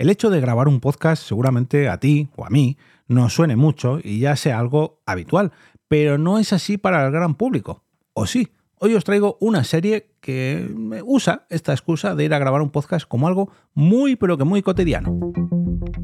El hecho de grabar un podcast seguramente a ti o a mí nos suene mucho y ya sea algo habitual, pero no es así para el gran público. ¿O sí? Hoy os traigo una serie que usa esta excusa de ir a grabar un podcast como algo muy pero que muy cotidiano.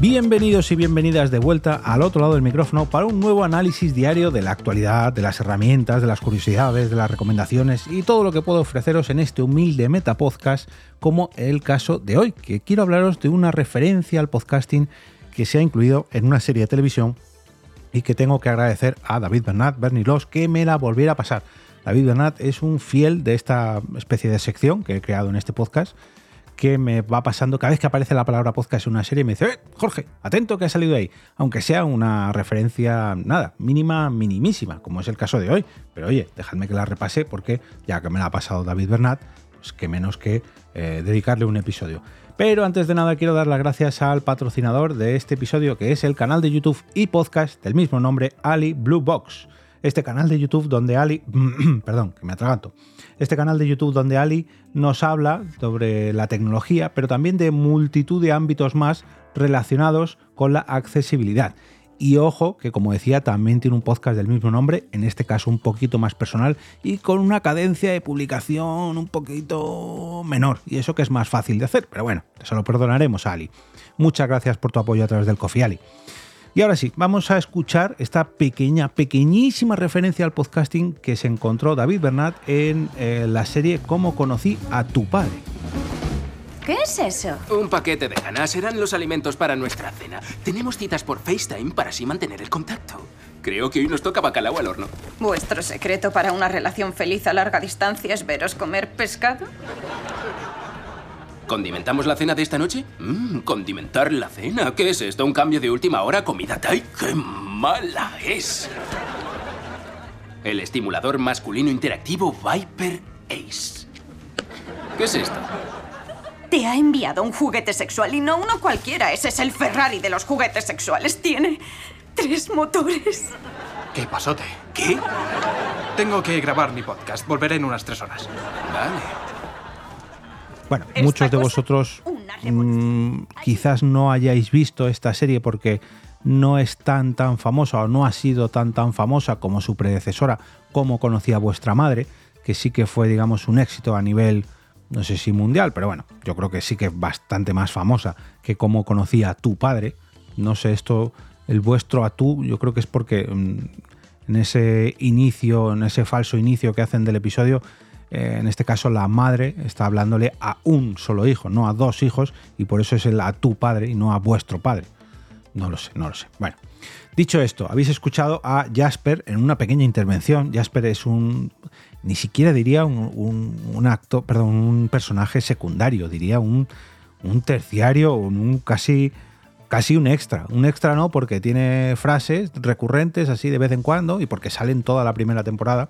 Bienvenidos y bienvenidas de vuelta al otro lado del micrófono para un nuevo análisis diario de la actualidad, de las herramientas, de las curiosidades, de las recomendaciones y todo lo que puedo ofreceros en este humilde metapodcast, como el caso de hoy, que quiero hablaros de una referencia al podcasting que se ha incluido en una serie de televisión y que tengo que agradecer a David Bernat, Bernie Loss, que me la volviera a pasar. David Bernat es un fiel de esta especie de sección que he creado en este podcast que me va pasando cada vez que aparece la palabra podcast en una serie, me dice, eh, Jorge, atento que ha salido ahí, aunque sea una referencia, nada, mínima, minimísima, como es el caso de hoy. Pero oye, dejadme que la repase porque ya que me la ha pasado David Bernat, pues que menos que eh, dedicarle un episodio. Pero antes de nada quiero dar las gracias al patrocinador de este episodio, que es el canal de YouTube y podcast del mismo nombre, Ali Blue Box este canal de YouTube donde Ali, perdón, que me atraganto, este canal de YouTube donde Ali nos habla sobre la tecnología, pero también de multitud de ámbitos más relacionados con la accesibilidad. Y ojo, que como decía, también tiene un podcast del mismo nombre, en este caso un poquito más personal y con una cadencia de publicación un poquito menor. Y eso que es más fácil de hacer, pero bueno, se lo perdonaremos a Ali. Muchas gracias por tu apoyo a través del Coffee Ali. Y ahora sí, vamos a escuchar esta pequeña, pequeñísima referencia al podcasting que se encontró David Bernat en eh, la serie Cómo conocí a tu padre. ¿Qué es eso? Un paquete de ganas serán los alimentos para nuestra cena. Tenemos citas por FaceTime para así mantener el contacto. Creo que hoy nos toca bacalao al horno. ¿Vuestro secreto para una relación feliz a larga distancia es veros comer pescado? ¿Condimentamos la cena de esta noche? Mmm, condimentar la cena. ¿Qué es esto? ¿Un cambio de última hora? ¿Comida Thai? ¡Qué mala es! El estimulador masculino interactivo Viper Ace. ¿Qué es esto? Te ha enviado un juguete sexual y no uno cualquiera. Ese es el Ferrari de los juguetes sexuales. Tiene tres motores. ¿Qué pasote? ¿Qué? Tengo que grabar mi podcast. Volveré en unas tres horas. Vale. Bueno, muchos de vosotros mmm, quizás no hayáis visto esta serie porque no es tan tan famosa o no ha sido tan tan famosa como su predecesora, como conocía vuestra madre, que sí que fue, digamos, un éxito a nivel, no sé si mundial, pero bueno, yo creo que sí que es bastante más famosa que como conocía a tu padre. No sé, esto, el vuestro a tú, yo creo que es porque mmm, en ese inicio, en ese falso inicio que hacen del episodio, en este caso la madre está hablándole a un solo hijo, no a dos hijos, y por eso es el a tu padre y no a vuestro padre. No lo sé, no lo sé. Bueno, dicho esto, habéis escuchado a Jasper en una pequeña intervención. Jasper es un, ni siquiera diría un, un, acto, perdón, un personaje secundario, diría un, un terciario, un casi casi un extra. Un extra no, porque tiene frases recurrentes así de vez en cuando y porque salen toda la primera temporada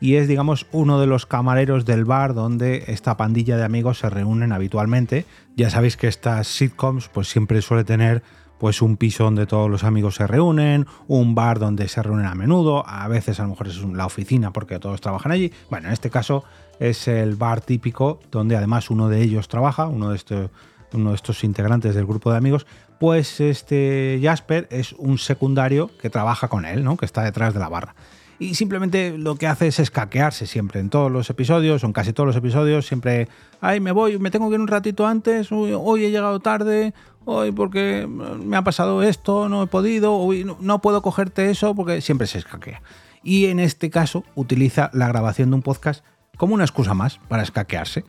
y es, digamos, uno de los camareros del bar donde esta pandilla de amigos se reúnen habitualmente. Ya sabéis que estas sitcoms pues siempre suele tener pues un piso donde todos los amigos se reúnen, un bar donde se reúnen a menudo, a veces a lo mejor es la oficina porque todos trabajan allí. Bueno, en este caso es el bar típico donde además uno de ellos trabaja, uno de estos, uno de estos integrantes del grupo de amigos, pues este Jasper es un secundario que trabaja con él, ¿no? que está detrás de la barra y simplemente lo que hace es escaquearse siempre en todos los episodios, o en casi todos los episodios, siempre, ay, me voy, me tengo que ir un ratito antes, hoy, he llegado tarde, hoy porque me ha pasado esto, no he podido, hoy no, puedo cogerte eso, porque siempre se escaquea. Y en este caso utiliza la grabación de un podcast como una excusa más para escaquearse.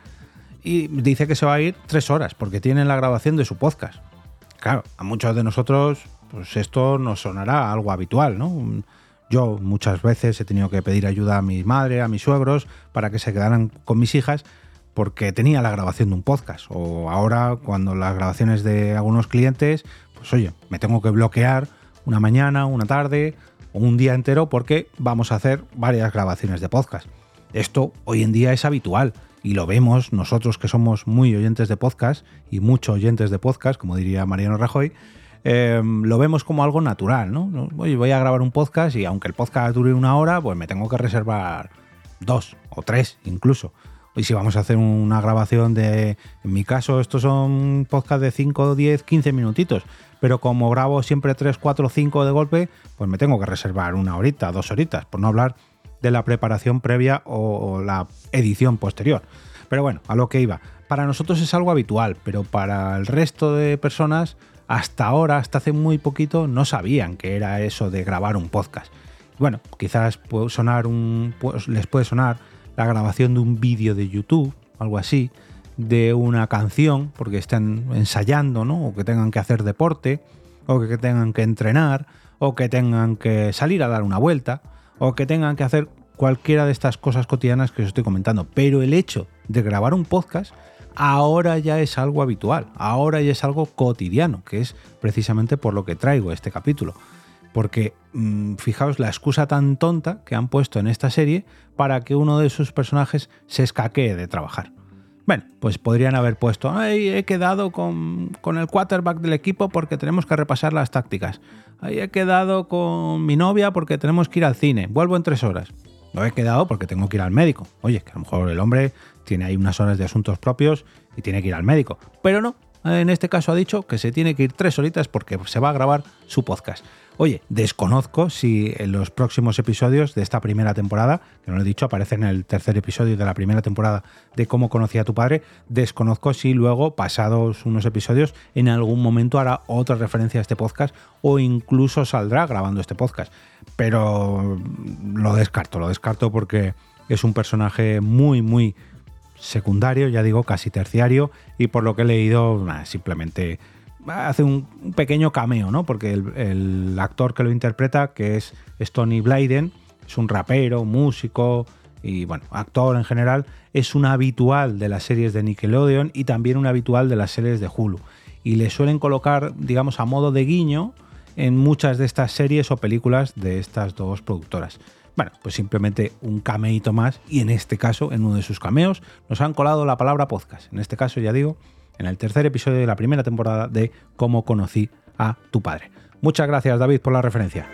Y dice que se va a ir tres horas porque tiene la grabación de su podcast. Claro, a muchos de nosotros, pues esto nos sonará algo habitual, ¿no? Yo muchas veces he tenido que pedir ayuda a mi madre, a mis suegros, para que se quedaran con mis hijas, porque tenía la grabación de un podcast. O ahora, cuando las grabaciones de algunos clientes, pues oye, me tengo que bloquear una mañana, una tarde o un día entero porque vamos a hacer varias grabaciones de podcast. Esto hoy en día es habitual y lo vemos nosotros que somos muy oyentes de podcast y muchos oyentes de podcast, como diría Mariano Rajoy, eh, lo vemos como algo natural, ¿no? Oye, voy a grabar un podcast y aunque el podcast dure una hora, pues me tengo que reservar dos o tres incluso. Y si vamos a hacer una grabación de, en mi caso, estos son podcasts de 5, 10, 15 minutitos, pero como grabo siempre 3, 4, 5 de golpe, pues me tengo que reservar una horita, dos horitas, por no hablar de la preparación previa o la edición posterior. Pero bueno, a lo que iba. Para nosotros es algo habitual, pero para el resto de personas, hasta ahora, hasta hace muy poquito, no sabían que era eso de grabar un podcast. Bueno, quizás puede sonar un, les puede sonar la grabación de un vídeo de YouTube, algo así, de una canción, porque estén ensayando, ¿no? O que tengan que hacer deporte, o que tengan que entrenar, o que tengan que salir a dar una vuelta, o que tengan que hacer cualquiera de estas cosas cotidianas que os estoy comentando. Pero el hecho de grabar un podcast ahora ya es algo habitual, ahora ya es algo cotidiano, que es precisamente por lo que traigo este capítulo porque mm, fijaos la excusa tan tonta que han puesto en esta serie para que uno de sus personajes se escaquee de trabajar. Bueno, pues podrían haber puesto, Ay, he quedado con, el quarterback del equipo porque tenemos que repasar las tácticas. Ay, he quedado con mi novia porque tenemos que ir al cine. Vuelvo en tres horas. No he quedado porque tengo que ir al médico. Oye, que a lo mejor el hombre tiene ahí unas horas de asuntos propios y tiene que ir al médico. Pero no, en este caso ha dicho que se tiene que ir tres horitas porque se va a grabar su podcast. Oye, desconozco si en los próximos episodios de esta primera temporada, que no lo he dicho, aparece en el tercer episodio de la primera temporada de cómo conocí a tu padre, desconozco si luego, pasados unos episodios, en algún momento hará otra referencia a este podcast o incluso saldrá grabando este podcast. Pero lo descarto, lo descarto porque es un personaje muy, muy secundario, ya digo, casi terciario, y por lo que he leído, simplemente hace un, pequeño cameo, ¿no? Porque el, actor que lo interpreta, que es Tony Blyden, es un rapero, músico y, bueno, actor en general, es un habitual de las series de Nickelodeon y también un habitual de las series de Hulu. Y le suelen colocar, digamos, a modo de guiño en muchas de estas series o películas de estas dos productoras. Bueno, pues simplemente un cameito más y en este caso, en uno de sus cameos, nos han colado la palabra podcast. En este caso, ya digo, en el tercer episodio de la primera temporada de Cómo conocí a tu padre. Muchas gracias David por la referencia.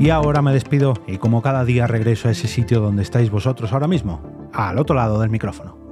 Y ahora me despido y como cada día regreso a ese sitio donde estáis vosotros ahora mismo, al otro lado del micrófono.